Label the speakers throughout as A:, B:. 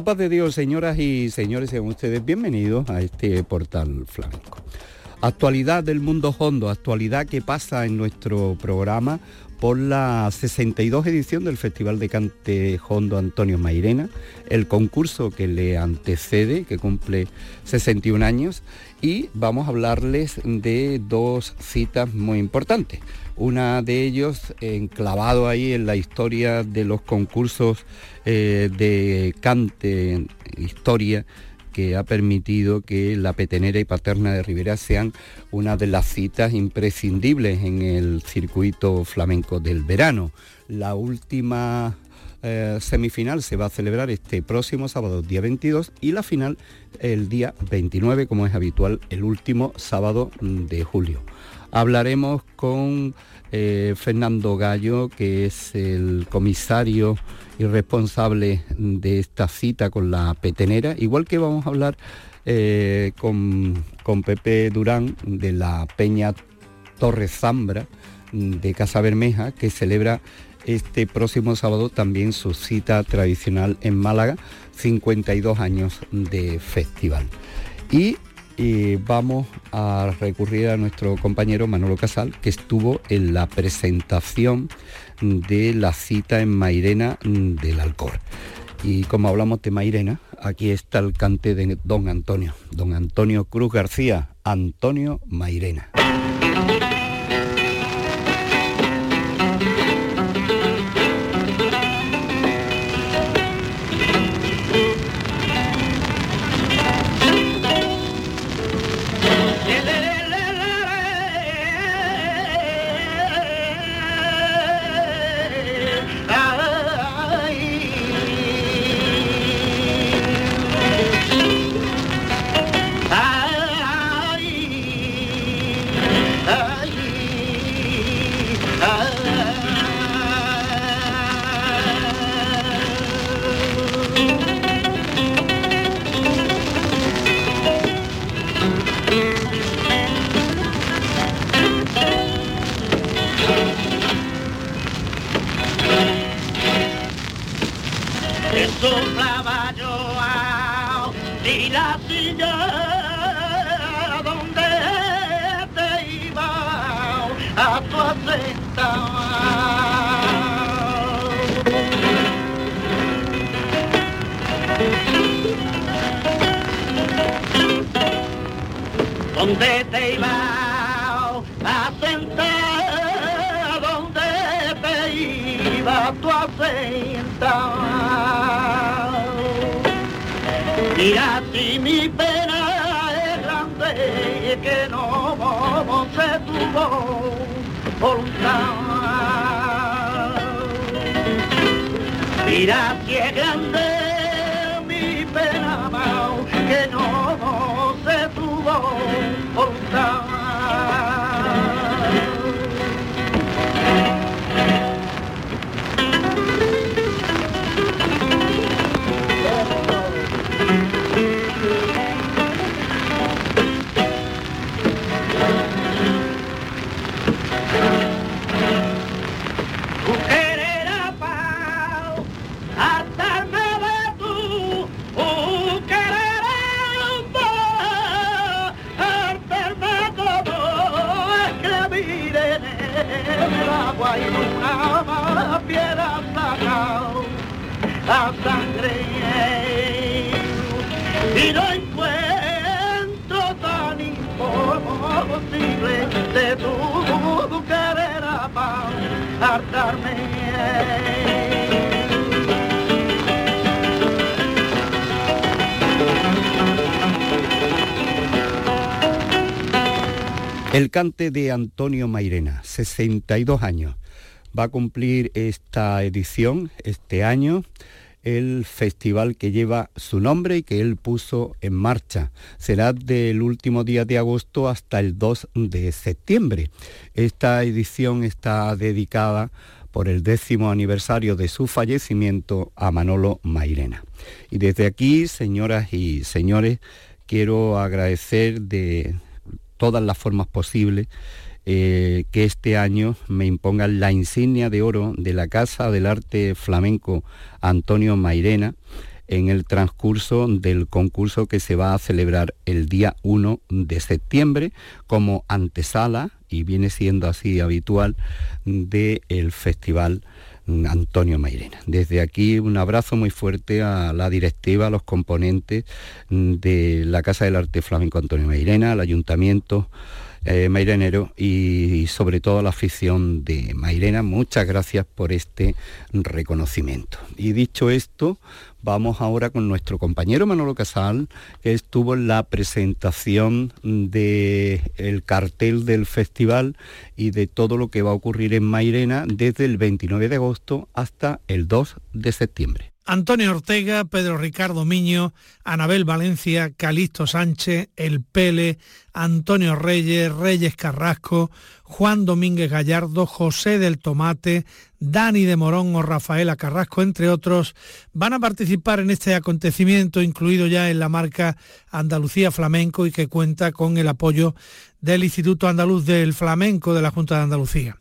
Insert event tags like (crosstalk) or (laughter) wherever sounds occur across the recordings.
A: La paz de Dios, señoras y señores, sean ustedes bienvenidos a este portal flamenco. Actualidad del mundo hondo, actualidad que pasa en nuestro programa por la 62 edición del Festival de Cante Hondo Antonio Mairena, el concurso que le antecede, que cumple 61 años, y vamos a hablarles de dos citas muy importantes. Una de ellos enclavado ahí en la historia de los concursos eh, de cante, historia, que ha permitido que la petenera y paterna de Rivera sean una de las citas imprescindibles en el circuito flamenco del verano. La última eh, semifinal se va a celebrar este próximo sábado, día 22, y la final el día 29, como es habitual, el último sábado de julio. Hablaremos con eh, Fernando Gallo, que es el comisario y responsable de esta cita con la petenera, igual que vamos a hablar eh, con, Pepe Durán de la Peña Torres Zambra de Casa Bermeja, que celebra este próximo sábado también su cita tradicional en Málaga, 52 años de festival. Y y vamos a recurrir a nuestro compañero Manolo Casal, que estuvo en la presentación de la cita en Mairena del Alcor. Y como hablamos de Mairena, aquí está el cante de don Antonio, don Antonio Cruz García, Antonio Mairena.
B: ¿Dónde te iba a sentar? ¿Dónde te iba tú a sentar? Mira si mi pena es grande que no se tuvo voluntad. Mira si es grande mi pena que no alone, hold down. la sangre y no encuentro tan imposible de tu querer apartarme.
A: El cante de Antonio Mairena, 62 años. Va a cumplir esta edición, este año, el festival que lleva su nombre y que él puso en marcha. Será del último día de agosto hasta el 2 de septiembre. Esta edición está dedicada por el décimo aniversario de su fallecimiento a Manolo Mairena. Y desde aquí, señoras y señores, quiero agradecer de todas las formas posibles eh, que este año me impongan la insignia de oro de la Casa del Arte Flamenco Antonio Mairena en el transcurso del concurso que se va a celebrar el día 1 de septiembre como antesala, y viene siendo así habitual, del Festival Antonio Mairena. Desde aquí un abrazo muy fuerte a la directiva, a los componentes de la Casa del Arte Flamenco Antonio Mairena, al ayuntamiento eh, Mairenero y, sobre todo la afición de Mairena. Muchas gracias por este reconocimiento. Y dicho esto, vamos ahora con nuestro compañero Manolo Casal, que estuvo en la presentación del cartel del festival y de todo lo que va a ocurrir en Mairena desde el 29 de agosto hasta el 2 de septiembre.
C: Antonio Ortega, Pedro Ricardo Miño, Anabel Valencia, Calixto Sánchez, El Pele, Antonio Reyes, Reyes Carrasco, Juan Domínguez Gallardo, José del Tomate, Dani de Morón o Rafaela Carrasco, entre otros, van a participar en este acontecimiento incluido ya en la marca Andalucía Flamenco y que cuenta con el apoyo del Instituto Andaluz del Flamenco de la Junta de Andalucía.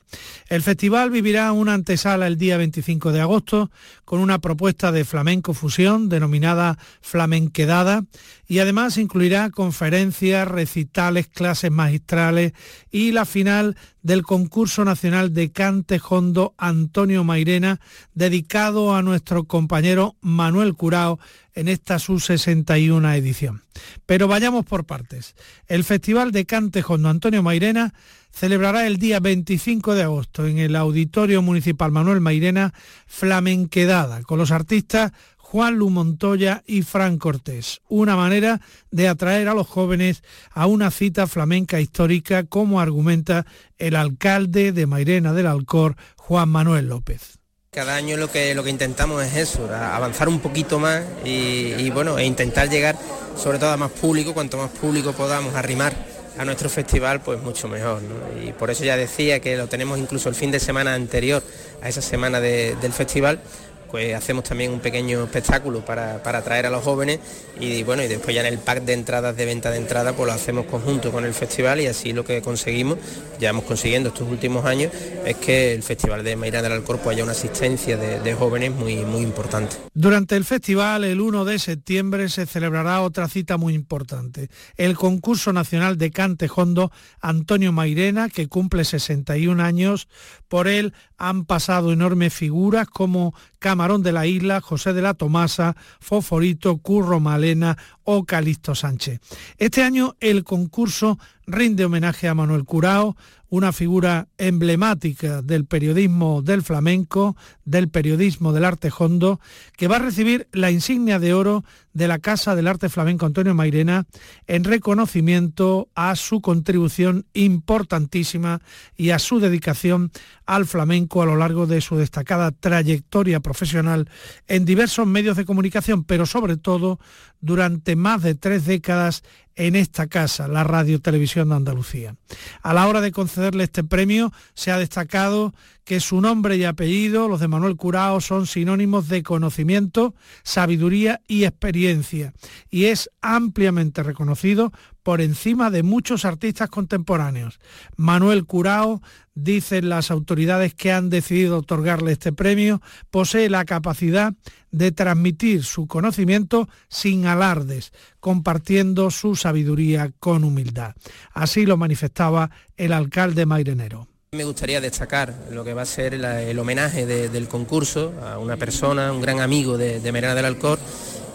C: El festival vivirá una antesala el día 25 de agosto con una propuesta de flamenco fusión denominada Flamenquedada y además incluirá conferencias, recitales, clases magistrales y la final del concurso nacional de cante hondo Antonio Mairena dedicado a nuestro compañero Manuel Curao en esta su 61 edición. Pero vayamos por partes. El Festival de Cante Hondo Antonio Mairena celebrará el día 25 de agosto en el Auditorio Municipal Manuel Mairena Flamenquedada con los artistas Juan Lu Montoya y Fran Cortés. Una manera de atraer a los jóvenes a una cita flamenca histórica, como argumenta el alcalde de Mairena del Alcor, Juan Manuel López.
D: Cada año lo que, lo que intentamos es eso, avanzar un poquito más y, bueno, e intentar llegar sobre todo a más público, cuanto más público podamos arrimar a nuestro festival, pues mucho mejor. Y por eso ya decía que lo tenemos incluso el fin de semana anterior a esa semana del festival, pues hacemos también un pequeño espectáculo para, para, atraer a los jóvenes y bueno, y después ya en el pack de entradas de venta de entrada pues lo hacemos conjunto con el festival y así lo que conseguimos, ya hemos consiguiendo estos últimos años, es que el Festival de Mairán del Alcorpo haya una asistencia de, jóvenes muy, muy importante.
C: Durante el festival, el 1 de septiembre, se celebrará otra cita muy importante, el concurso nacional de cante hondo Antonio Mairena, que cumple 61 años. Por él han pasado enormes figuras como Camarón de la Isla, José de la Tomasa, Foforito, Curro Malena o Calixto Sánchez. Este año el concurso rinde homenaje a Manuel Curao, una figura emblemática del periodismo del flamenco, del periodismo del arte hondo, que va a recibir la insignia de oro de la Casa del Arte Flamenco Antonio Mairena en reconocimiento a su contribución importantísima y a su dedicación al flamenco a lo largo de su destacada trayectoria profesional en diversos medios de comunicación, pero sobre todo durante más de tres décadas en esta casa, la Radio Televisión de Andalucía. A la hora de concederle este premio se ha destacado que su nombre y apellido, los de Manuel Curao, son sinónimos de conocimiento, sabiduría y experiencia, y es ampliamente reconocido por encima de muchos artistas contemporáneos. Manuel Curao, dicen las autoridades que han decidido otorgarle este premio, posee la capacidad de transmitir su conocimiento sin alardes, compartiendo su sabiduría con humildad. Así lo manifestaba el alcalde Mairenero.
D: Me gustaría destacar lo que va a ser el homenaje del concurso a una persona, un gran amigo de, de Merena del Alcor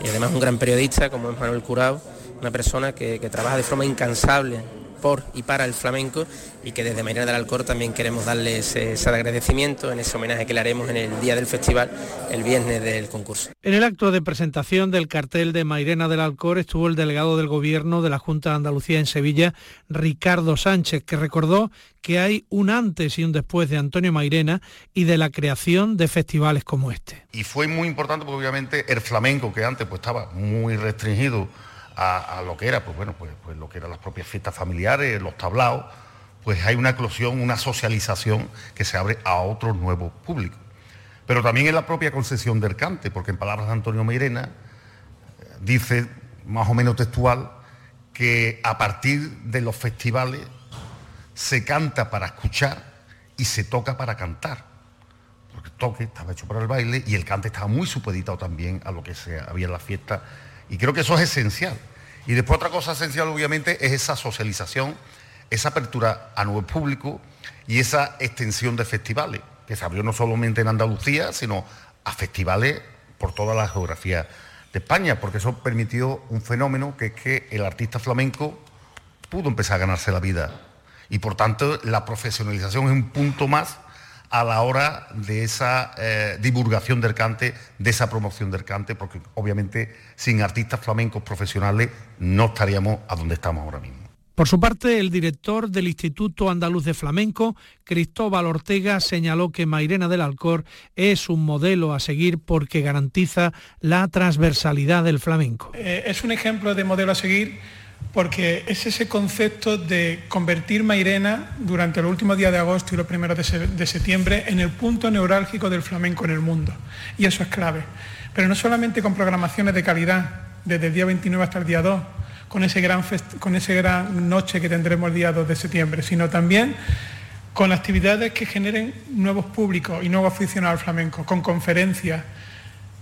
D: y además un gran periodista como es Manuel Curao, una persona que, trabaja de forma incansable por y para el flamenco y que desde Mairena del Alcor también queremos darles ese agradecimiento en ese homenaje que le haremos en el día del festival, el viernes del concurso.
C: En el acto de presentación del cartel de Mairena del Alcor estuvo el delegado del Gobierno de la Junta de Andalucía en Sevilla, Ricardo Sánchez, que recordó que hay un antes y un después de Antonio Mairena y de la creación de festivales como este.
E: Y fue muy importante porque obviamente el flamenco, que antes pues, estaba muy restringido a, lo que era, pues bueno, pues, pues, lo que eran las propias fiestas familiares, los tablaos, pues hay una eclosión, una socialización que se abre a otros nuevos públicos. Pero también en la propia concesión del cante, porque en palabras de Antonio Meirena eh, dice, más o menos textual, que a partir de los festivales se canta para escuchar y se toca para cantar. Porque el toque estaba hecho para el baile y el cante estaba muy supeditado también a lo que se había en la fiesta y creo que eso es esencial. Y después otra cosa esencial, obviamente, es esa socialización, esa apertura a nuevo público y esa extensión de festivales, que se abrió no solamente en Andalucía, sino a festivales por toda la geografía de España, porque eso permitió un fenómeno que es que el artista flamenco pudo empezar a ganarse la vida. Y por tanto, la profesionalización es un punto más a la hora de esa eh, divulgación del cante, de esa promoción del cante, porque obviamente sin artistas flamencos profesionales no estaríamos a donde estamos ahora mismo.
C: Por su parte, el director del Instituto Andaluz de Flamenco, Cristóbal Ortega, señaló que Mairena del Alcor es un modelo a seguir porque garantiza la transversalidad del flamenco.
F: Eh, es un ejemplo de modelo a seguir porque es ese concepto de convertir Mairena durante los últimos días de agosto y los primeros de, septiembre en el punto neurálgico del flamenco en el mundo. Y eso es clave. Pero no solamente con programaciones de calidad, desde el día 29 hasta el día 2, con ese gran, con ese gran noche que tendremos el día 2 de septiembre, sino también con actividades que generen nuevos públicos y nuevos aficionados al flamenco, con conferencias,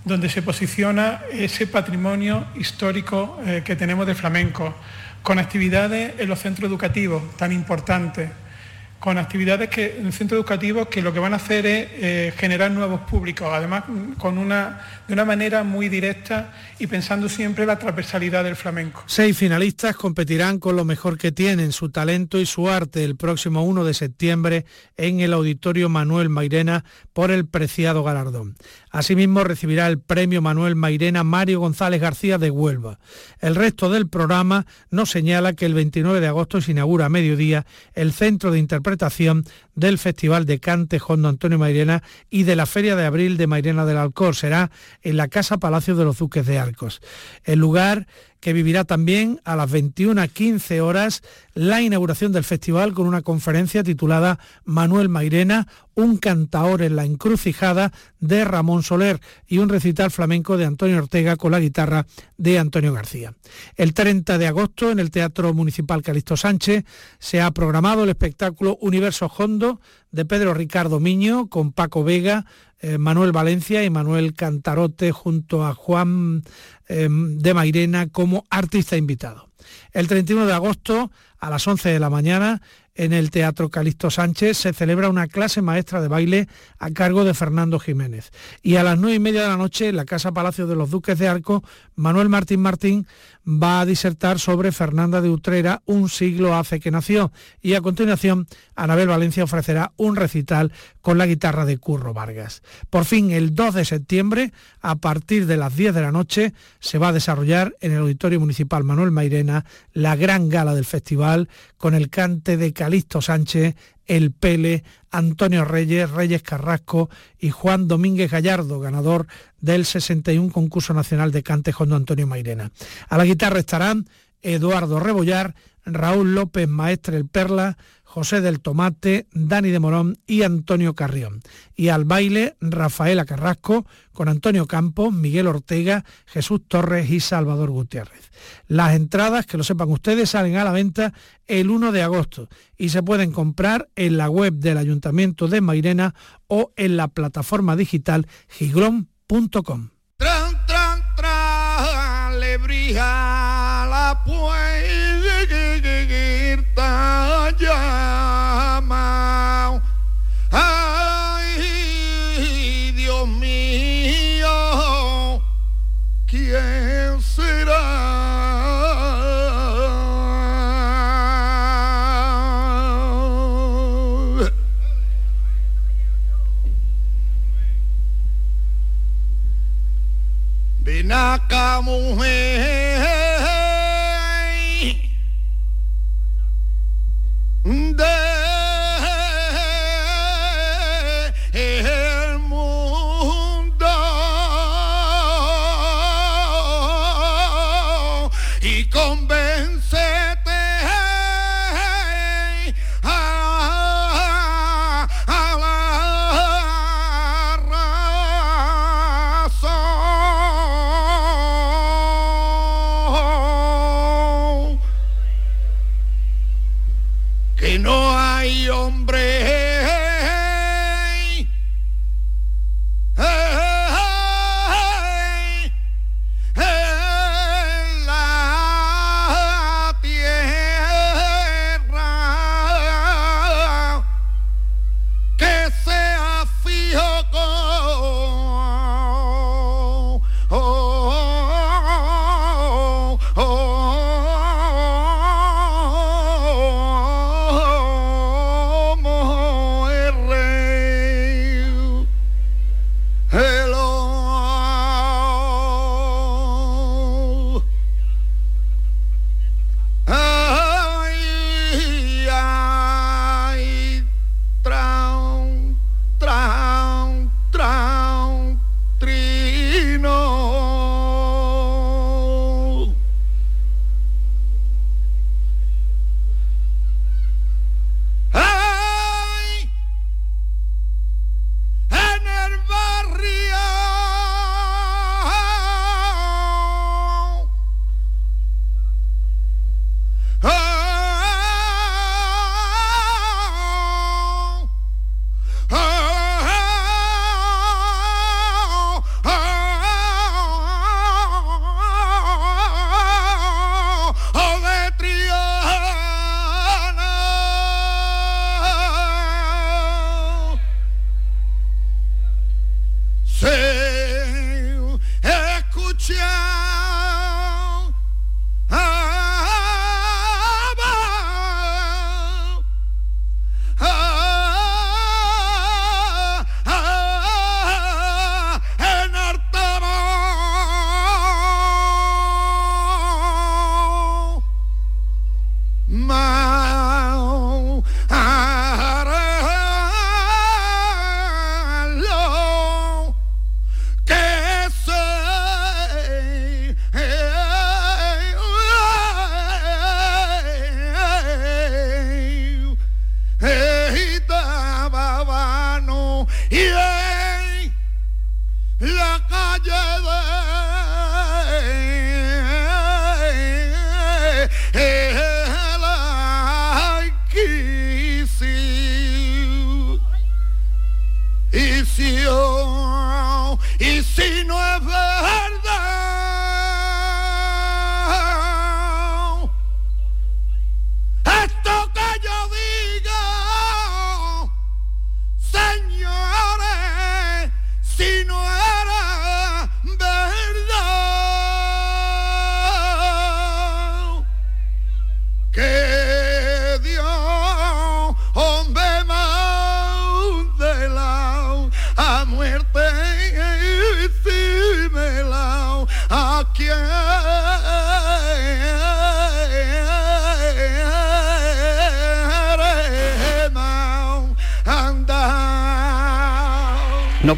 F: donde se posiciona ese patrimonio histórico eh, que tenemos de flamenco, con actividades en los centros educativos tan importantes, con actividades que, en centros educativos que lo que van a hacer es eh, generar nuevos públicos, además con una, de una manera muy directa y pensando siempre la transversalidad del flamenco.
C: Seis finalistas competirán con lo mejor que tienen, su talento y su arte, el próximo 1 de septiembre en el Auditorio Manuel Mairena por el preciado galardón. Asimismo recibirá el premio Manuel Mairena Mario González García de Huelva. El resto del programa nos señala que el 29 de agosto se inaugura a mediodía el Centro de Interpretación del Festival de Cante Jondo Antonio Mairena y de la Feria de Abril de Mairena del Alcor. Será en la Casa Palacio de los Duques de Arcos. El lugar que vivirá también a las 21.15 horas la inauguración del festival con una conferencia titulada Manuel Mairena, un cantaor en la encrucijada de Ramón Soler y un recital flamenco de Antonio Ortega con la guitarra de Antonio García. El 30 de agosto en el Teatro Municipal Calixto Sánchez se ha programado el espectáculo Universo Hondo de Pedro Ricardo Miño con Paco Vega, eh, Manuel Valencia y Manuel Cantarote junto a Juan em, de Mairena como artista invitado. El 31 de agosto a las 11 de la mañana en el Teatro Calixto Sánchez se celebra una clase maestra de baile a cargo de Fernando Jiménez. Y a las nueve y media de la noche, en la Casa Palacio de los Duques de Arco, Manuel Martín Martín va a disertar sobre Fernanda de Utrera, un siglo hace que nació. Y a continuación, Anabel Valencia ofrecerá un recital con la guitarra de Curro Vargas. Por fin, el 2 de septiembre, a partir de las 10 de la noche, se va a desarrollar en el Auditorio Municipal Manuel Mairena la gran gala del festival con el cante de Calixto Sánchez, El Pele, Antonio Reyes, Reyes Carrasco y Juan Domínguez Gallardo, ganador del 61 concurso nacional de cante Jondo Antonio Mairena. A la guitarra estarán Eduardo Rebollar, Raúl López Maestre El Perla, José del Tomate, Dani de Morón y Antonio Carrión. Y al baile Rafaela Carrasco con Antonio Campos, Miguel Ortega, Jesús Torres y Salvador Gutiérrez. Las entradas, que lo sepan ustedes, salen a la venta el 1 de agosto y se pueden comprar en la web del Ayuntamiento de Mairena o en la plataforma digital giglón.com.
G: Flaca mujer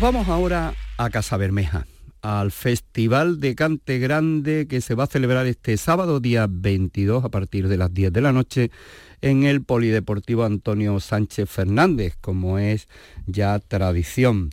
A: vamos ahora a Casa Bermeja, al Festival de Cante Grande que se va a celebrar este sábado día 22 a partir de las 10 de la noche en el Polideportivo Antonio Sánchez Fernández, como es ya tradición.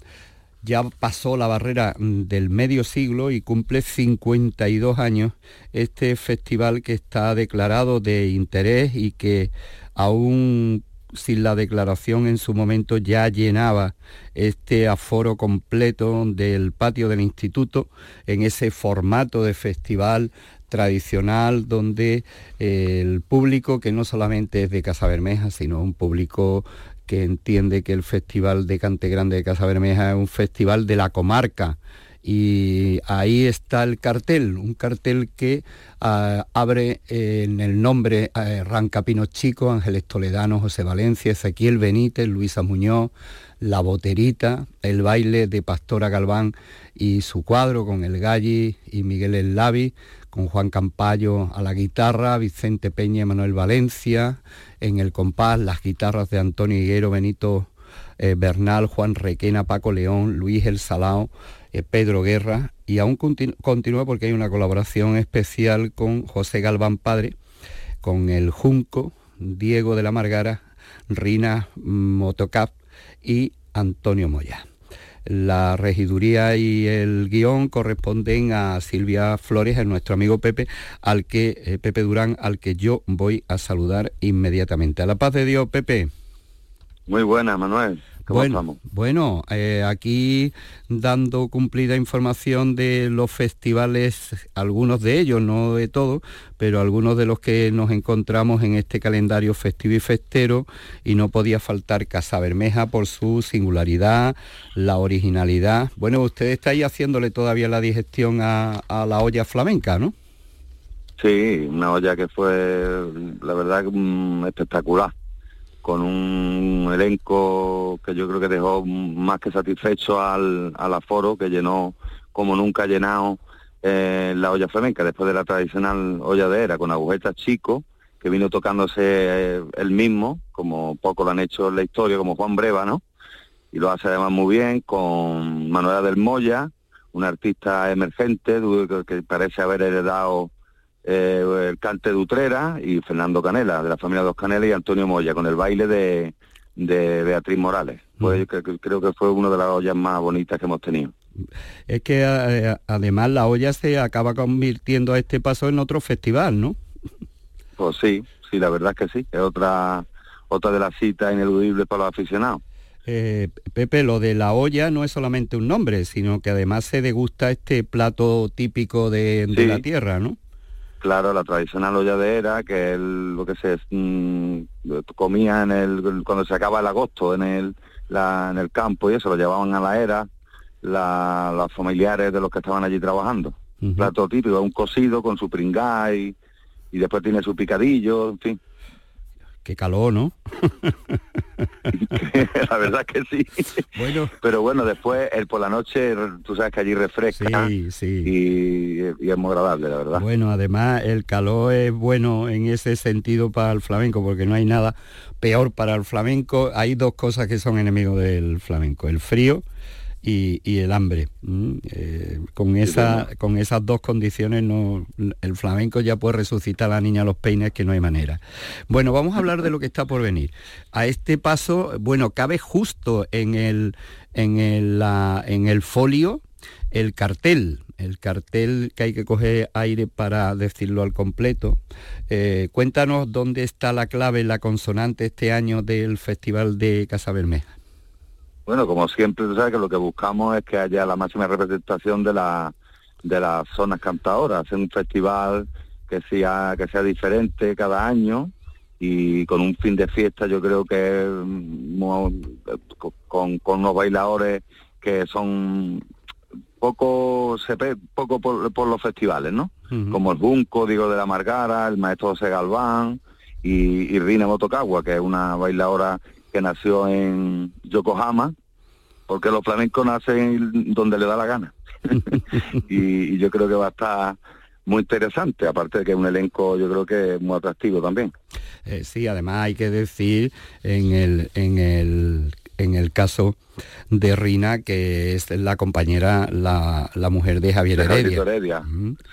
A: Ya pasó la barrera del medio siglo y cumple 52 años este festival que está declarado de interés y que aún sin la declaración en su momento ya llenaba este aforo completo del patio del instituto en ese formato de festival tradicional donde eh, el público que no solamente es de Casa Bermeja, sino un público que entiende que el Festival de Cante Grande de Casa Bermeja es un festival de la comarca y ahí está el cartel, un cartel que ah, abre en el nombre eh, Rancapino Chico, Ángeles Toledano, José Valencia, Ezequiel Benítez, Luisa Muñoz, La Boterita, el baile de Pastora Galván y su cuadro con el Galli y Miguel El Lavi, con Juan Campayo a la guitarra, Vicente Peña y Manuel Valencia, en el compás las guitarras de Antonio Higuero, Benito eh, Bernal, Juan Requena, Paco León, Luis El Salao, eh, Pedro Guerra, y aún continúa porque hay una colaboración especial con José Galván Padre, con el Junco, Diego de la Margara, Rina Motocap y Antonio Moya. La regiduría y el guion corresponden a Silvia Flores, a nuestro amigo Pepe, al que eh, Pepe Durán, al que yo voy a saludar inmediatamente. A la paz de Dios, Pepe.
H: Muy buena, Manuel
A: bueno, Bueno, eh, aquí dando cumplida información de los festivales, algunos de ellos, no de todos, pero algunos de los que nos encontramos en este calendario festivo y festero y no podía faltar Casa Bermeja por su singularidad, la originalidad. Bueno, usted está ahí haciéndole todavía la digestión a, a la olla flamenca, ¿no?
H: Sí, una olla que fue, la verdad, mm, espectacular con un elenco que yo creo que dejó más que satisfecho al, aforo, que llenó como nunca ha llenado eh, la olla flamenca, después de la tradicional olla de era, con agujetas chicos, que vino tocándose eh, el mismo, como poco lo han hecho en la historia, como Juan Breva, ¿no? Y lo hace además muy bien con Manuela del Moya, un artista emergente que parece haber heredado eh, el cante de Utrera y Fernando Canela, de la familia Dos Canelas y Antonio Moya, con el baile de, Beatriz Morales. Pues creo que fue una de las ollas más bonitas que hemos tenido.
A: Es que eh, además la olla se acaba convirtiendo a este paso en otro festival, ¿no?
H: Pues sí, sí, la verdad es que sí. Es otra, otra de las citas ineludibles para los aficionados.
A: Eh, Pepe, lo de la olla no es solamente un nombre, sino que además se degusta este plato típico de, la tierra, ¿no?
H: Claro, la tradicional olla de era, que es lo que se mm, comía en el, cuando se acaba el agosto en el, en el campo y eso, lo llevaban a la era los familiares de los que estaban allí trabajando. Plato típico, un cocido con su pringá y, y después tiene su picadillo, en fin.
A: Qué calor, ¿no? (laughs)
H: la verdad que sí. Bueno. Pero bueno, después el por la noche, tú sabes que allí refresca. Sí, sí. Y, es muy agradable, la verdad.
A: Bueno, además el calor es bueno en ese sentido para el flamenco, porque no hay nada peor para el flamenco. Hay dos cosas que son enemigos del flamenco, el frío y, el hambre. Eh, con, esa, con esas dos condiciones no, el flamenco ya puede resucitar a la niña a los peines que no hay manera. Bueno, vamos a hablar de lo que está por venir. A este paso, bueno, cabe justo en el, en el, en el folio el cartel, el cartel que hay que coger aire para decirlo al completo. Eh, cuéntanos dónde está la clave, la consonante este año del Festival de Casa Bermeja.
H: Bueno, como siempre, tú sabes que lo que buscamos es que haya la máxima representación de, la, de las zonas cantadoras, hacer un festival que sea, que sea diferente cada año y con un fin de fiesta yo creo que con, con unos bailadores que son poco se poco por, los festivales, ¿no? Como el Bunco, digo, de la Margara, el maestro José Galván y, y Rina Motocagua, que es una bailadora que nació en Yokohama, porque los flamencos nacen donde le da la gana. (laughs) y, yo creo que va a estar muy interesante, aparte de que es un elenco yo creo que es muy atractivo también.
A: Eh, sí, además hay que decir en el, en el en el caso de Rina, que es la compañera, la, mujer de Javier Heredia.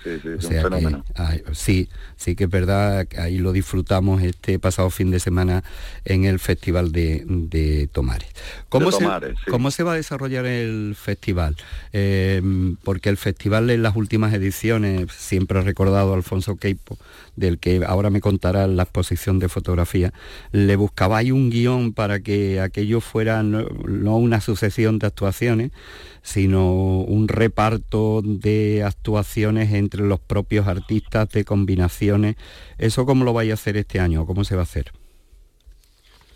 A: Sí, sí, es un sí, sí que es verdad, ahí lo disfrutamos este pasado fin de semana en el Festival de, Tomares. ¿Cómo, se, ¿Cómo se va a desarrollar el festival? Eh, porque el festival en las últimas ediciones, siempre ha recordado Alfonso Queipo, del que ahora me contará la exposición de fotografía, le buscaba ahí un guion para que aquello fuera no, una sucesión de actuaciones, sino un reparto de actuaciones entre los propios artistas, de combinaciones. ¿Eso cómo lo vais a hacer este año? ¿Cómo se va a hacer?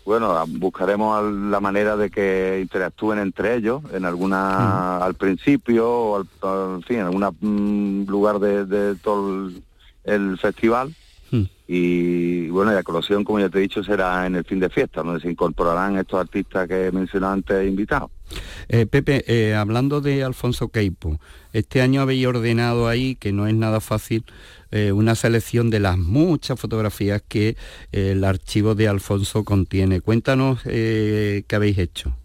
H: bueno, buscaremos la manera de que interactúen entre ellos en alguna, al principio o al, fin, en algún lugar de, todo el, festival. Y bueno, la colosión, como ya te he dicho, será en el fin de fiesta, donde se incorporarán estos artistas que he mencionado antes invitados.
A: Eh, Pepe, eh, hablando de Alfonso Queipo, este año habéis ordenado ahí, que no es nada fácil, eh, una selección de las muchas fotografías que el archivo de Alfonso contiene. Cuéntanos qué habéis hecho.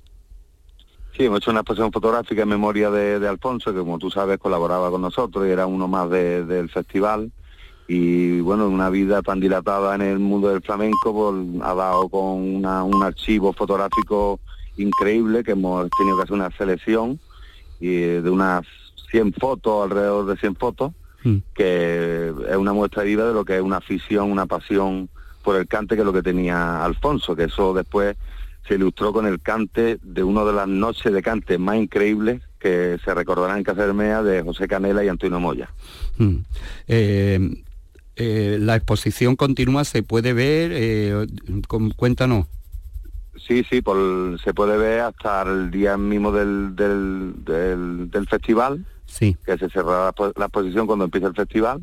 H: Sí, hemos hecho una exposición fotográfica en memoria de, Alfonso, que como tú sabes colaboraba con nosotros y era uno más del festival y bueno, una vida tan dilatada en el mundo del flamenco pues, ha dado con un archivo fotográfico increíble que hemos tenido que hacer una selección y de unas 100 fotos, alrededor de 100 fotos, mm. que es una muestra viva de lo que es una afición, una pasión por el cante que es lo que tenía Alfonso, que eso después se ilustró con el cante de una de las noches de cante más increíbles que se recordarán en Casa Mea de José Canela y Antonio Moya. Mm.
A: Eh, eh, la exposición continua se puede ver, eh, cuéntanos.
H: Sí, sí, se puede ver hasta el día mismo del, del, festival,
A: sí.
H: que se cerrará la exposición cuando empiece el festival,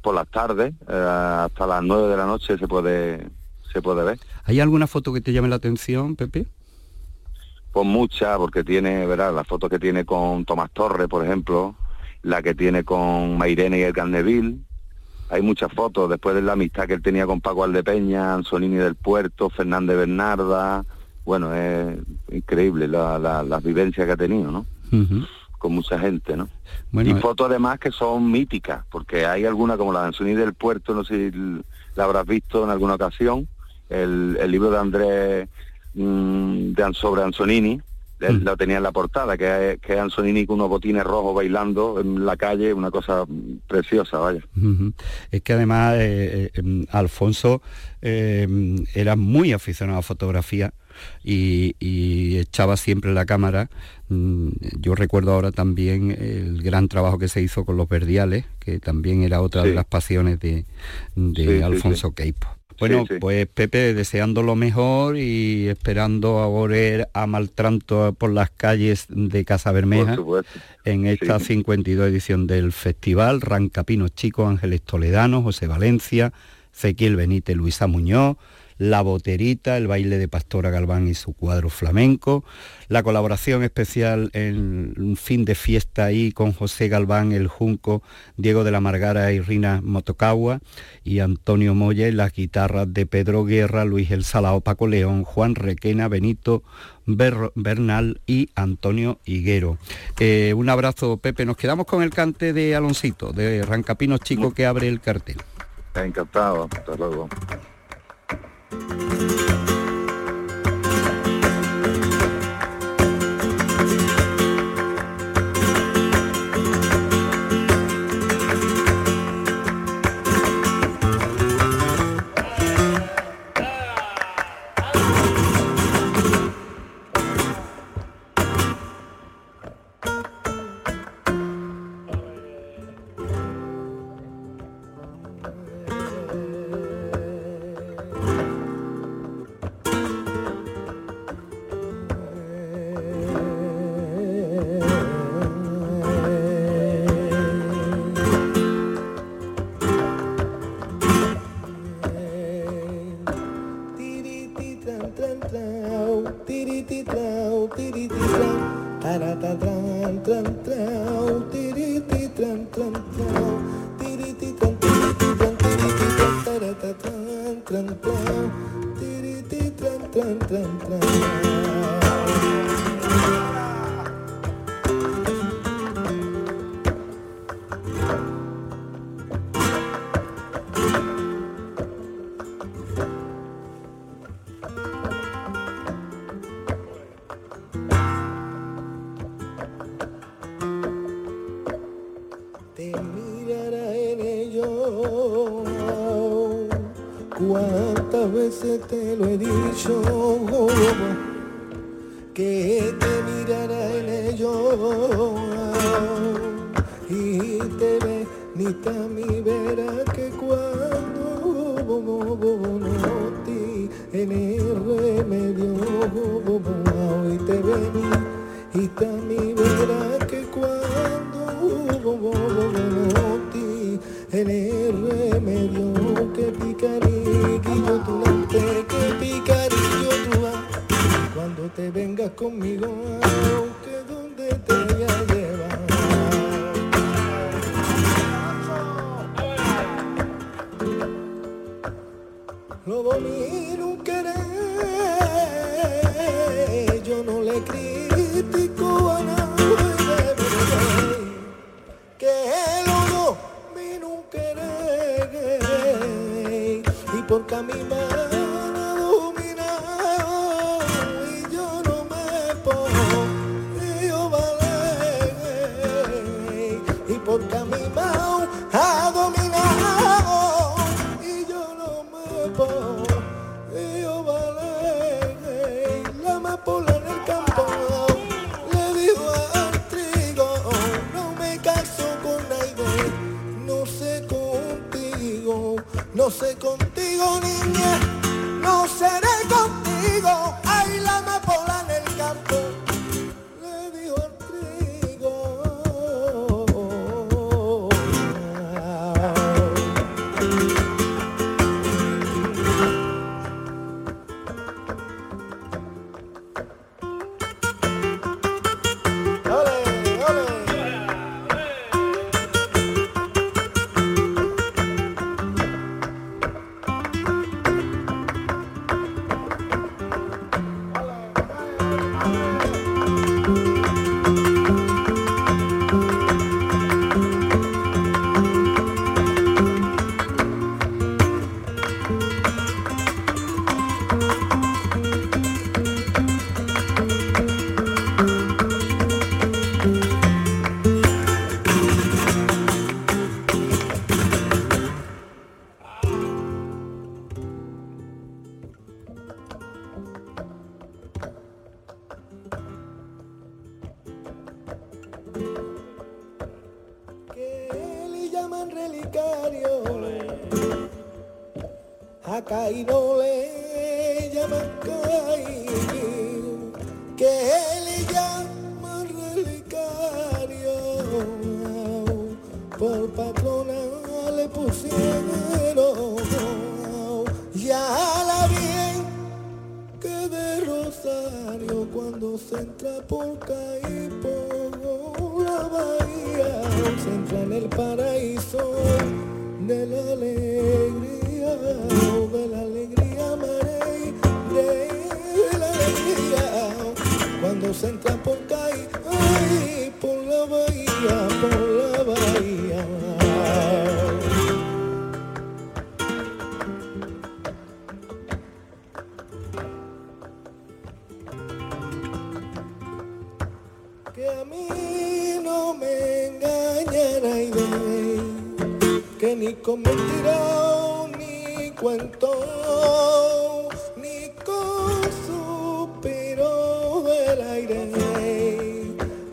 H: por las tardes, eh, hasta las 9 de la noche se puede, se puede ver.
A: ¿Hay alguna foto que te llame la atención, Pepe?
H: Pues muchas, porque tiene, verás, la foto que tiene con Tomás Torres, por ejemplo, la que tiene con Mairene y el Carneville, hay muchas fotos después de la amistad que él tenía con Paco Aldepeña, Anzolini del Puerto, Fernández Bernarda, bueno, es increíble la, las vivencias que ha tenido, ¿no? Con mucha gente, ¿no? y eh, fotos además que son míticas, porque hay alguna como la de Anzolini del Puerto, no sé si la habrás visto en alguna ocasión, el, libro de Andrés mm, de, sobre Anzolini, él mm. lo tenía en la portada, que que Anzolini con unos botines rojos bailando en la calle, una cosa preciosa, vaya.
A: Es que además eh, eh, em, Alfonso em, era muy aficionado a fotografía y, echaba siempre la cámara. Mm, yo recuerdo ahora también el gran trabajo que se hizo con los verdiales, que también era otra de las pasiones de, Alfonso Queipo. Bueno, pues Pepe, deseando lo mejor y esperando a volver a Maltranto por las calles de Casa Bermeja en esta 52 edición del festival, Rancapinos Chicos, Ángeles Toledano, José Valencia, Zequiel Benítez, Luisa Muñoz, la Boterita, el baile de Pastora Galván y su cuadro flamenco, la colaboración especial en un fin de fiesta ahí con José Galván, el Junco, Diego de la Margara y Rina Motocagua y Antonio Moya y las guitarras de Pedro Guerra, Luis El Salao, Paco León, Juan Requena, Benito Bernal y Antonio Higuero. Eh, un abrazo, Pepe. Nos quedamos con el cante de Aloncito, de Rancapinos Chico, que abre el cartel.
H: Encantado, hasta luego. mí verá que cuando no ti
I: en el remedio hoy te vení y también verá que cuando no ti en el remedio que picarillo tu lente que picarillo tu cuando te vengas conmigo aunque donde te lo voy holding you. y que ni con mentira ni cuento ni con suspiro del aire.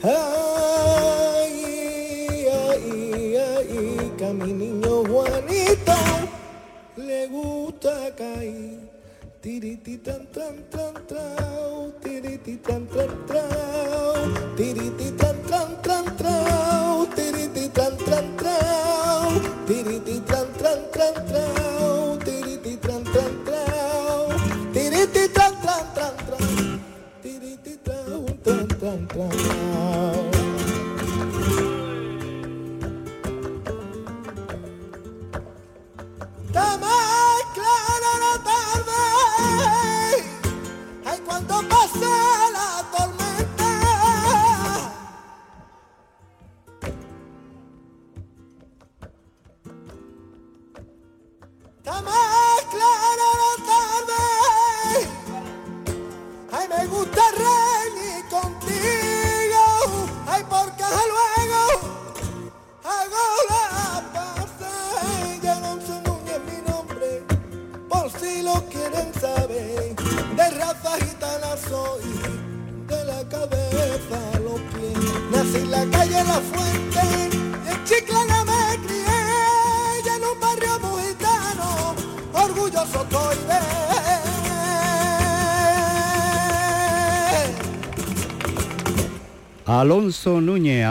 I: Ay, ay, ay, que a mi niño Juanito le gusta caer. Tiriti tan tan tan tan, tiriti tan tan tan.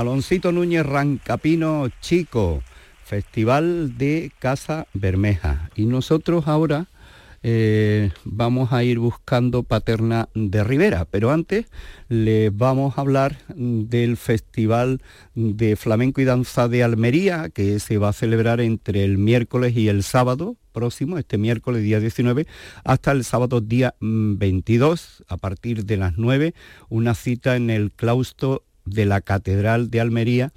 J: Aloncito Núñez Rancapino Chico, Festival de Casa Bermeja. Y nosotros ahora eh, vamos a ir buscando Paterna de Rivera, pero antes les vamos a hablar del Festival de Flamenco y Danza de Almería, que se va a celebrar entre el miércoles y el sábado próximo, este miércoles día 19, hasta el sábado día 22, a partir de las 9, una cita en el claustro de la Catedral de Almería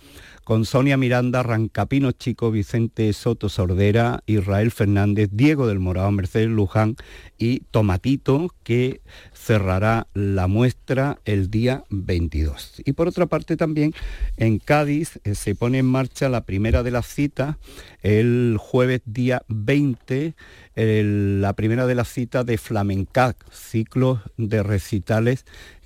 J: con Sonia Miranda, Rancapino Chico, Vicente Soto Sordera, Israel Fernández, Diego del Morado, Mercedes Luján y Tomatito, que cerrará la muestra el día 22. Y por otra parte también en Cádiz eh, se pone en marcha la primera de las citas el jueves día 20, la primera de las citas de Flamencac, ciclos de recitales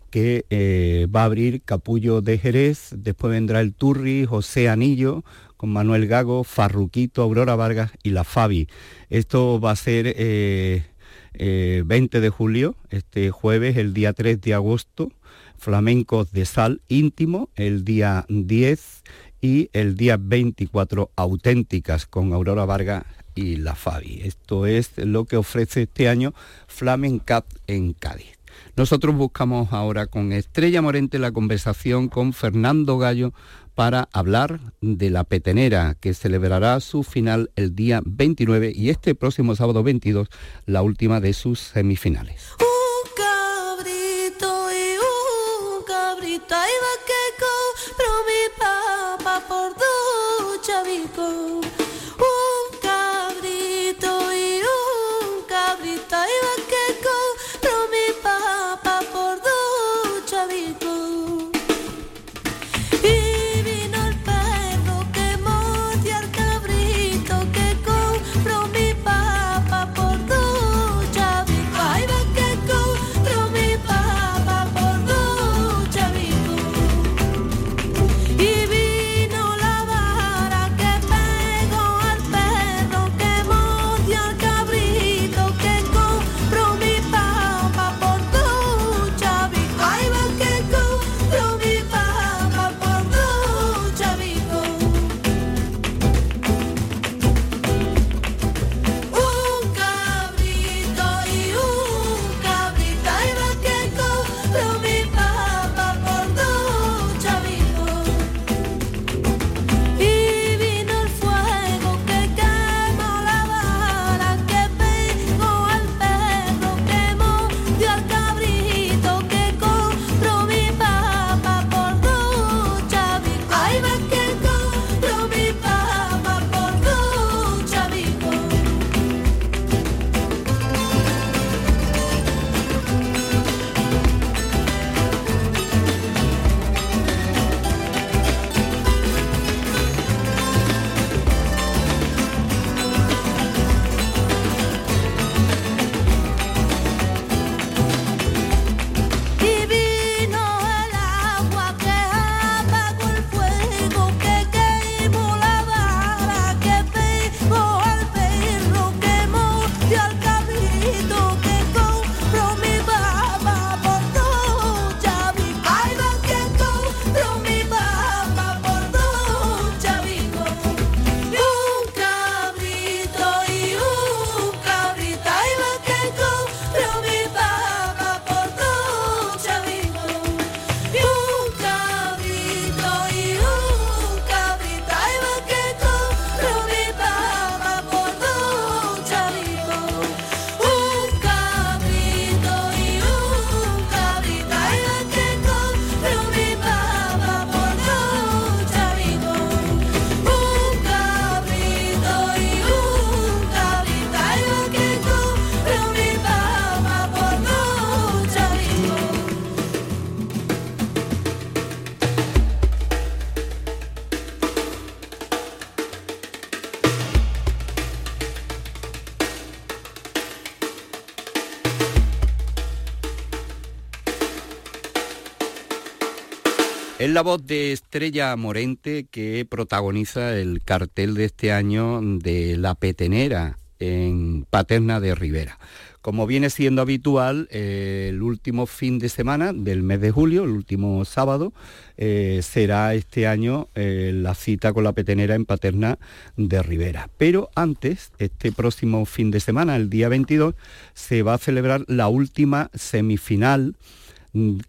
J: que eh, va a abrir Capullo de Jerez, después vendrá el Turri, José Anillo, con Manuel Gago, Farruquito, Aurora Vargas y la Fabi. Esto va a ser 20 eh, eh, de julio, este jueves, el día 3 de agosto, Flamencos de Sal íntimo, el día 10 y el día 24 auténticas con Aurora Vargas y la Fabi. Esto es lo que ofrece este año Flamencat en Cádiz. Nosotros buscamos ahora con Estrella Morente la conversación con Fernando Gallo para hablar de la petenera que celebrará su final el día 29 y este próximo sábado 22 la última de sus semifinales. La voz de Estrella Morente que protagoniza el cartel de este año de La Petenera
A: en Paterna de Rivera. Como viene siendo habitual, eh, el último fin de semana del mes de julio, el último sábado, eh, será este año eh, la cita con la petenera en Paterna de Rivera. Pero antes, este próximo fin de semana, el día 22, se va a celebrar la última semifinal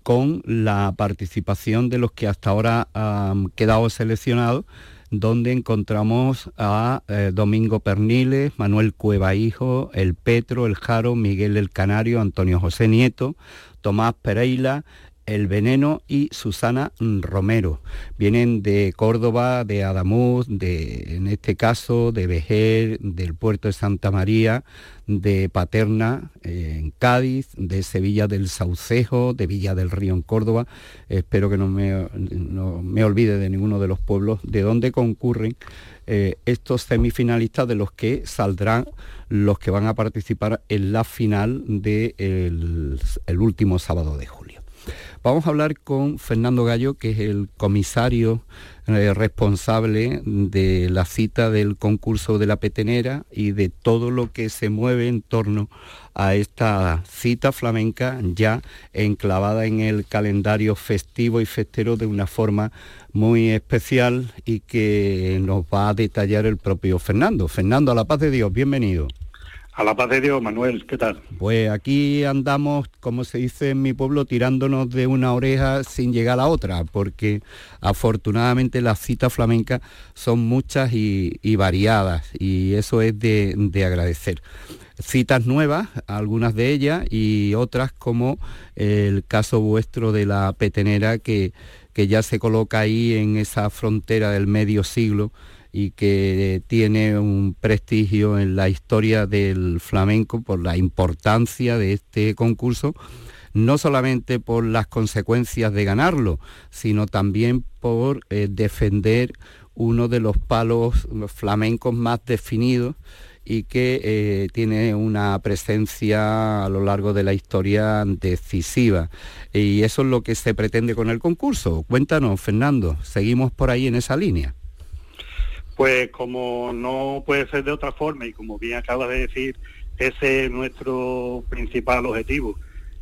A: con la participación de los que hasta ahora han quedado seleccionados donde encontramos a eh, Domingo Perniles, Manuel Cueva Hijo, El Petro, El Jaro, Miguel El Canario, Antonio José Nieto, Tomás Pereira, el Veneno y Susana Romero. Vienen de Córdoba, de Adamuz, de, en este caso de Vejer, del puerto de Santa María, de Paterna en Cádiz, de Sevilla del Saucejo, de Villa del Río en Córdoba. Espero que no me, me olvide de ninguno de los pueblos de donde concurren eh, estos semifinalistas de los que saldrán los que van a participar en la final del el último sábado de julio. Vamos a hablar con Fernando Gallo, que es el comisario eh, responsable de la cita del concurso de la petenera y de todo lo que se mueve en torno a esta cita flamenca ya enclavada en el calendario festivo y festero de una forma muy especial y que nos va a detallar el propio Fernando. Fernando, a la paz de Dios, bienvenido.
K: A la paz de Dios, Manuel, ¿qué tal?
A: Pues aquí andamos, como se dice en mi pueblo, tirándonos de una oreja sin llegar a otra, porque afortunadamente las citas flamencas son muchas y, variadas, y eso es de, agradecer. Citas nuevas, algunas de ellas, y otras como el caso vuestro de la petenera que, que ya se coloca ahí en esa frontera del medio siglo y que tiene un prestigio en la historia del flamenco por la importancia de este concurso, no solamente por las consecuencias de ganarlo, sino también por eh, defender uno de los palos flamencos más definidos y que eh, tiene una presencia a lo largo de la historia decisiva. Y eso es lo que se pretende con el concurso. Cuéntanos, Fernando, seguimos por ahí en esa línea.
K: Pues como no puede ser de otra forma y como bien acaba de decir, ese es nuestro principal objetivo.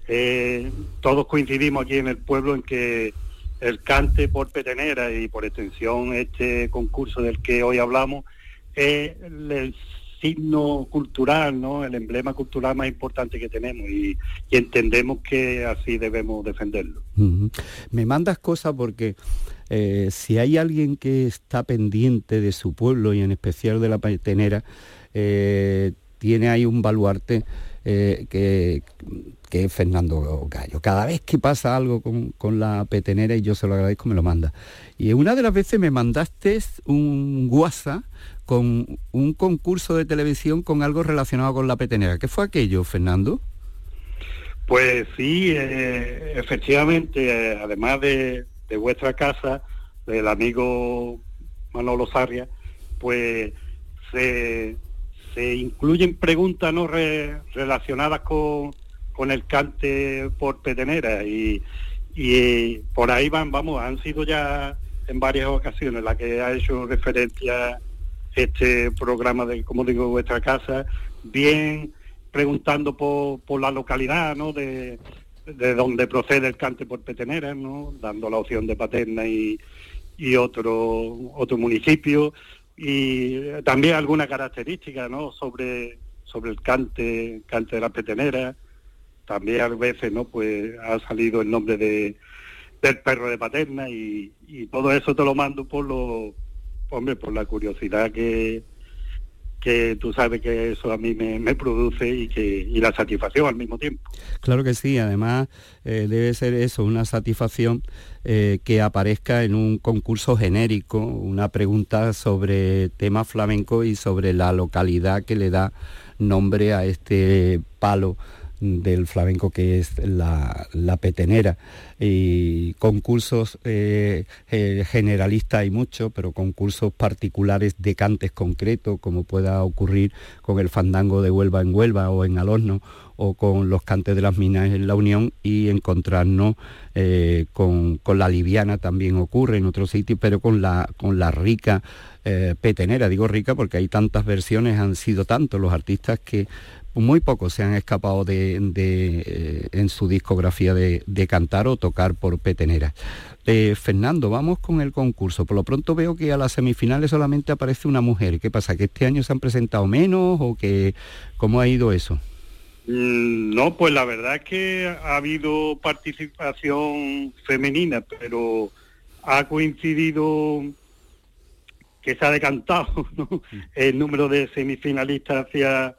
K: Eh, todos coincidimos aquí en el pueblo en que el cante por petenera y por extensión este concurso del que hoy hablamos es el signo cultural, ¿no? el emblema cultural más importante que tenemos y, entendemos que así debemos defenderlo.
A: Me mandas cosas porque eh, si hay alguien que está pendiente de su pueblo y en especial de la petenera, eh, tiene ahí un baluarte eh, que, es Fernando Gallo. Cada vez que pasa algo con, la petenera y yo se lo agradezco, me lo manda. Y una de las veces me mandaste un WhatsApp con un concurso de televisión con algo relacionado con la petenera. ¿Qué fue aquello, Fernando?
K: Pues sí, efectivamente, además de, de vuestra casa, del amigo Manolo Sarria, pues se, incluyen preguntas no relacionadas con, con, el cante por petenera y, y por ahí van, vamos, han sido ya en varias ocasiones la que ha hecho referencia este programa de, como digo, vuestra casa, bien preguntando por, por la localidad, ¿no? De, de donde procede el cante por petenera, ¿no? dando la opción de Paterna y, y otro, otro municipio, y también alguna característica ¿no? sobre, sobre el cante, cante de la petenera. También a veces ¿no? pues ha salido el nombre de, del perro de Paterna y, y todo eso te lo mando por lo hombre, por la curiosidad que, que tú sabes que eso a mí me, produce y que y la satisfacción al mismo tiempo.
A: Claro que sí, además eh, debe ser eso, una satisfacción eh, que aparezca en un concurso genérico, una pregunta sobre tema flamenco y sobre la localidad que le da nombre a este palo del flamenco que es la, la petenera. Y concursos eh, eh, generalistas hay muchos, pero concursos particulares de cantes concretos, como pueda ocurrir con el fandango de Huelva en Huelva o en Alorno, o con los cantes de las minas en la Unión y encontrarnos eh, con, la liviana también ocurre en otros sitios, pero con la, con la rica petenera, digo rica porque hay tantas versiones, han sido tantos los artistas que muy pocos se han escapado de, eh, en su discografía de, cantar o tocar por petenera. Eh, Fernando, vamos con el concurso. Por lo pronto veo que a las semifinales solamente aparece una mujer. ¿Qué pasa? ¿Que este año se han presentado menos o que cómo ha ido eso?
K: Mm, no, pues la verdad es que ha habido participación femenina, pero ha coincidido que se ha decantado (laughs) el número de semifinalistas hacia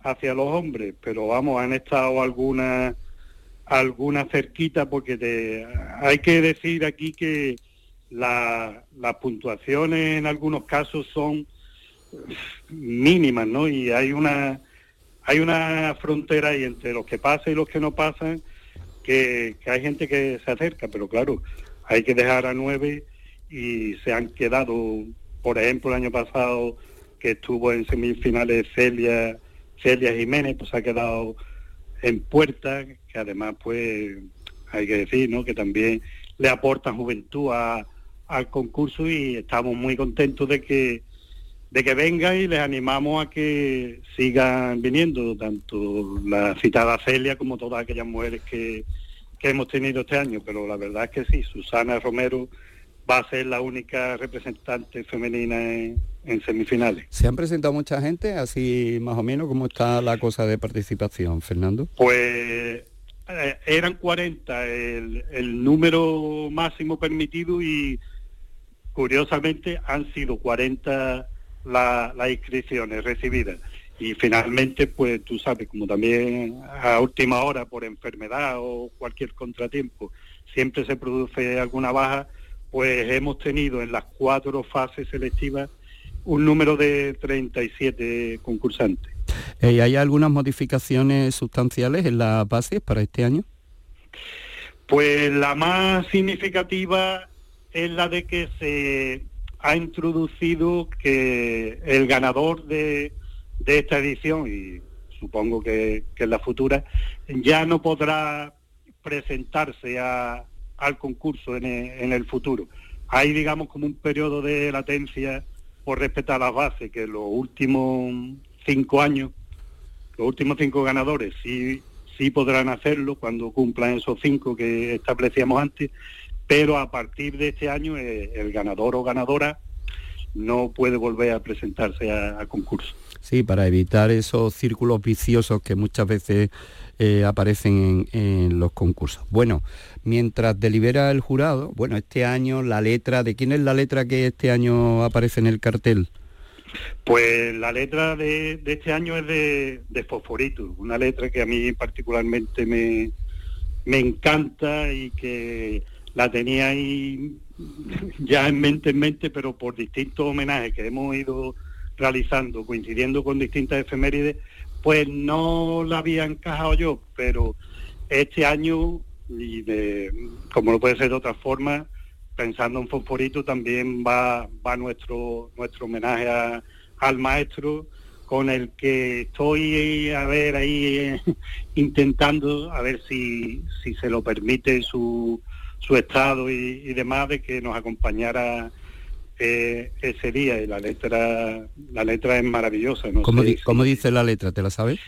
K: hacia los hombres, pero vamos, han estado algunas alguna cerquita porque te, hay que decir aquí que las puntuaciones en algunos casos son mínimas, ¿no? Y hay una hay una frontera ahí entre los que pasan y los que no pasan, que hay gente que se acerca, pero claro, hay que dejar a nueve y se han quedado, por ejemplo, el año pasado que estuvo en semifinales Celia Celia Jiménez pues ha quedado en puerta, que además pues hay que decir, ¿no? Que también le aporta juventud al concurso y estamos muy contentos de que de que venga y les animamos a que sigan viniendo, tanto la citada Celia como todas aquellas mujeres que, que hemos tenido este año, pero la verdad es que sí, Susana Romero va a ser la única representante femenina en, semifinales.
A: ¿Se han presentado mucha gente, así más o menos? ¿Cómo está la cosa de participación, Fernando?
K: Pues eh, eran 40 el, número máximo permitido y curiosamente han sido 40 las inscripciones recibidas. Y finalmente, pues tú sabes, como también a última hora por enfermedad o cualquier contratiempo, siempre se produce alguna baja, pues hemos tenido en las cuatro fases selectivas un número de 37 concursantes.
A: Eh, ¿Y hay algunas modificaciones sustanciales en las bases para este año?
K: Pues la más significativa es la de que se ha introducido que el ganador de, esta edición, y supongo que, que en la futura, ya no podrá presentarse a, al concurso en el, futuro. Hay, digamos, como un periodo de latencia por respetar las bases, que los últimos cinco años, los últimos cinco ganadores sí, sí podrán hacerlo cuando cumplan esos cinco que establecíamos antes, pero a partir de este año eh, el ganador o ganadora no puede volver a presentarse a, a concurso.
A: Sí, para evitar esos círculos viciosos que muchas veces eh, aparecen en, los concursos. Bueno, mientras delibera el jurado, bueno, este año la letra, ¿de quién es la letra que este año aparece en el cartel?
K: Pues la letra de, este año es de, de, Fosforito, una letra que a mí particularmente me, me encanta y que la tenía ahí ya en mente en mente, pero por distintos homenajes que hemos ido realizando, coincidiendo con distintas efemérides, pues no la había encajado yo, pero este año, y de, como no puede ser de otra forma, pensando en Fosforito también va, va nuestro, nuestro homenaje al maestro con el que estoy a ver ahí (laughs) intentando a ver si, si se lo permite su, su estado y demás de que nos acompañara eh, ese día y la letra la letra es maravillosa.
A: ¿no? ¿Cómo, dice la letra? ¿Te la sabes?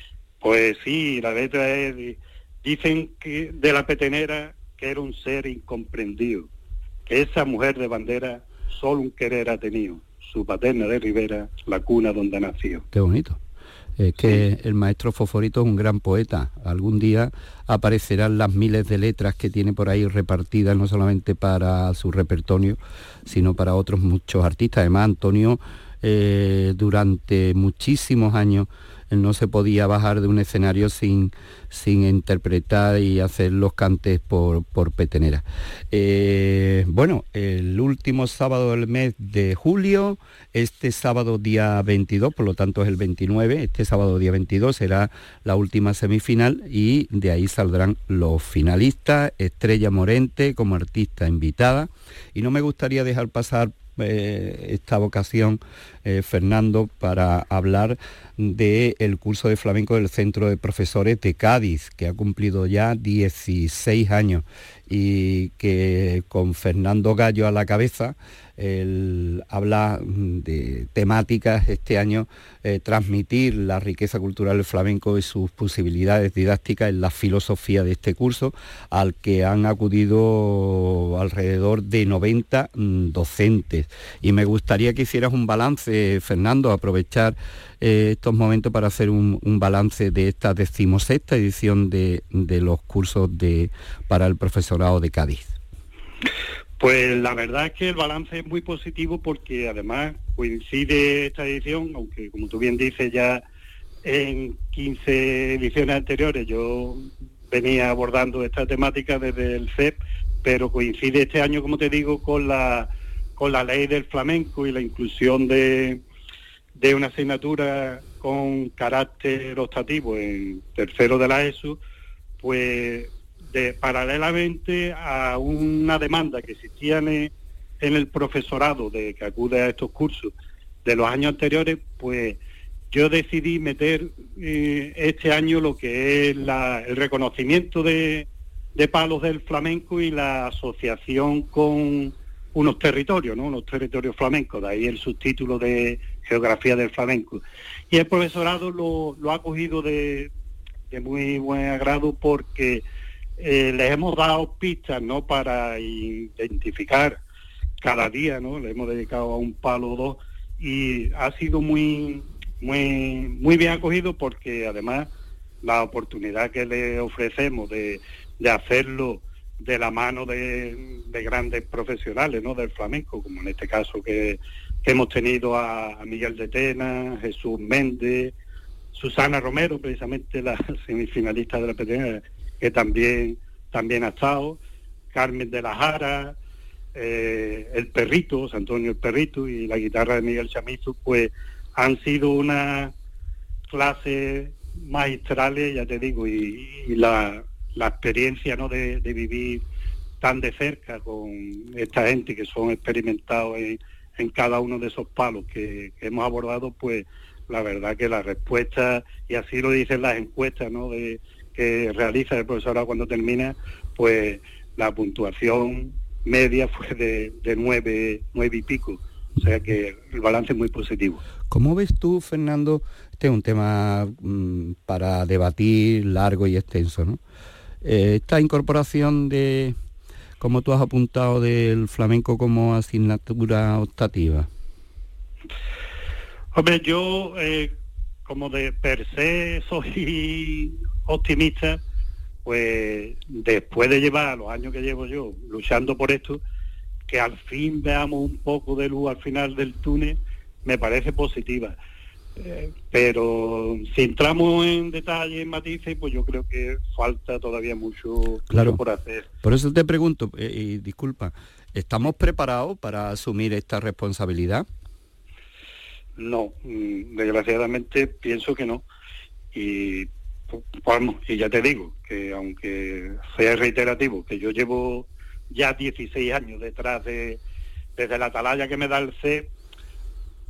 K: Pues sí, la letra es, dicen que de la petenera que era un ser incomprendido, que esa mujer de bandera solo un querer ha tenido, su paterna de Rivera, la cuna donde nació.
A: Qué bonito. Es que el maestro Foforito es un gran poeta. Algún día aparecerán las miles de letras que tiene por ahí repartidas, no solamente para su repertorio, sino para otros muchos artistas. Además, Antonio eh, durante muchísimos años no se podía bajar de un escenario sin, sin interpretar y hacer los cantes por, por petenera. Eh, bueno, el último sábado del mes de julio, este sábado día 22, por lo tanto es el 29, este sábado día 22 será la última semifinal y de ahí saldrán los finalistas, Estrella Morente como artista invitada. Y no me gustaría dejar pasar eh, esta vocación, eh, Fernando, para hablar del curso de flamenco del Centro de Profesores de Cádiz, que ha cumplido ya 16 años y que con Fernando Gallo a la cabeza, habla de temáticas este año, eh, transmitir la riqueza cultural del flamenco y sus posibilidades didácticas en la filosofía de este curso, al que han acudido alrededor de 90 mm, docentes. Y me gustaría que hicieras un balance, Fernando, aprovechar eh, estos momentos para hacer un, balance de esta decimosexta edición de, de los cursos de, para el profesorado de Cádiz.
K: Pues la verdad es que el balance es muy positivo porque además coincide esta edición, aunque como tú bien dices ya en 15 ediciones anteriores yo venía abordando esta temática desde el CEP, pero coincide este año, como te digo, con la con la ley del flamenco y la inclusión de, de una asignatura con carácter optativo en tercero de la ESO, pues de, paralelamente a una demanda que existía en el, profesorado de que acude a estos cursos de los años anteriores, pues yo decidí meter eh, este año lo que es el reconocimiento de, palos del flamenco y la asociación con unos territorios, ¿no? unos territorios flamencos, de ahí el subtítulo de Geografía del Flamenco. Y el profesorado lo, ha cogido de, muy buen agrado porque eh, les hemos dado pistas no para identificar cada día no le hemos dedicado a un palo o dos y ha sido muy muy muy bien acogido porque además la oportunidad que le ofrecemos de, hacerlo de la mano de, grandes profesionales ¿no? del flamenco, como en este caso que, hemos tenido a, Miguel de Tena, Jesús Méndez, Susana Romero, precisamente la (laughs) semifinalista de la PTN, que también, también ha estado, Carmen de la Jara, eh, el Perrito, Antonio el Perrito y la guitarra de Miguel Chamizo, pues han sido una clase magistrales, ya te digo, y, la, experiencia ¿no? de, vivir tan de cerca con esta gente que son experimentados en, cada uno de esos palos que, que, hemos abordado, pues la verdad que la respuesta, y así lo dicen las encuestas ¿no? de, que realiza el profesorado cuando termina, pues la puntuación media fue de, de nueve, nueve y pico. O sea que el balance es muy positivo.
A: ¿Cómo ves tú, Fernando? Este es un tema mm, para debatir largo y extenso, ¿no? Eh, esta incorporación de, como tú has apuntado, del flamenco como asignatura optativa.
K: Hombre, yo eh, como de per se soy (laughs) optimista, pues después de llevar los años que llevo yo luchando por esto, que al fin veamos un poco de luz al final del túnel, me parece positiva. Eh, pero si entramos en detalle, en matices, pues yo creo que falta todavía mucho,
A: claro.
K: por hacer.
A: Por eso te pregunto, eh, y disculpa, ¿estamos preparados para asumir esta responsabilidad?
K: No, mm, desgraciadamente pienso que no. Y vamos, y ya te digo que aunque sea reiterativo, que yo llevo ya 16 años detrás de, desde la atalaya que me da el C,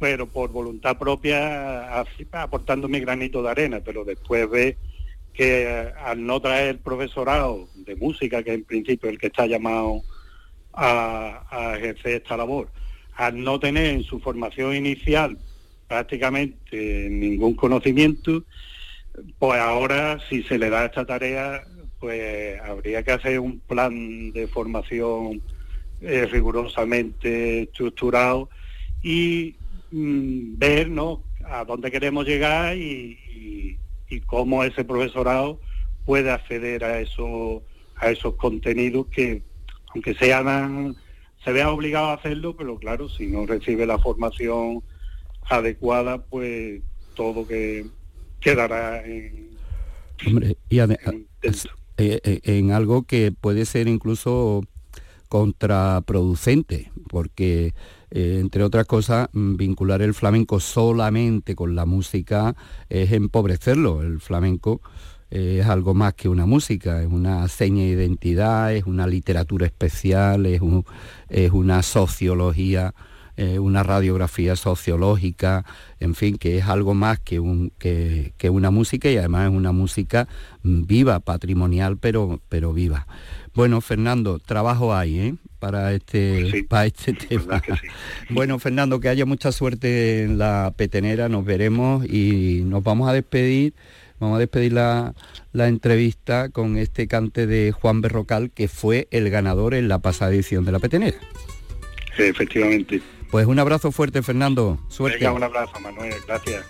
K: pero por voluntad propia aportando mi granito de arena, pero después ve que eh, al no traer profesorado de música, que en principio es el que está llamado a, ejercer esta labor, al no tener en su formación inicial prácticamente ningún conocimiento, pues ahora, si se le da esta tarea, pues habría que hacer un plan de formación eh, rigurosamente estructurado y mm, ver ¿no? a dónde queremos llegar y, cómo ese profesorado puede acceder a esos a esos contenidos que aunque sean se vea obligado a hacerlo pero claro si no recibe la formación adecuada pues todo que quedará en,
A: Hombre, y eh, eh, en algo que puede ser incluso contraproducente, porque eh, entre otras cosas, mm, vincular el flamenco solamente con la música es empobrecerlo. El flamenco eh, es algo más que una música, es una seña de identidad, es una literatura especial, es, un- es una sociología, eh, una radiografía sociológica, en fin, que es algo más que, que una música y además es una música mm, viva, patrimonial, pero, pero viva. Bueno, Fernando, trabajo hay, ¿eh? Para este, para este tema. (laughs) Bueno, Fernando, que haya mucha suerte en la petenera, nos veremos y nos vamos a despedir. Vamos a despedir la, la entrevista con este cante de Juan Berrocal, que fue el ganador en la pasada edición de la petenera.
K: efectivamente.
A: Pues un abrazo fuerte, Fernando. Suerte.
K: Venga, un abrazo, Manuel, gracias.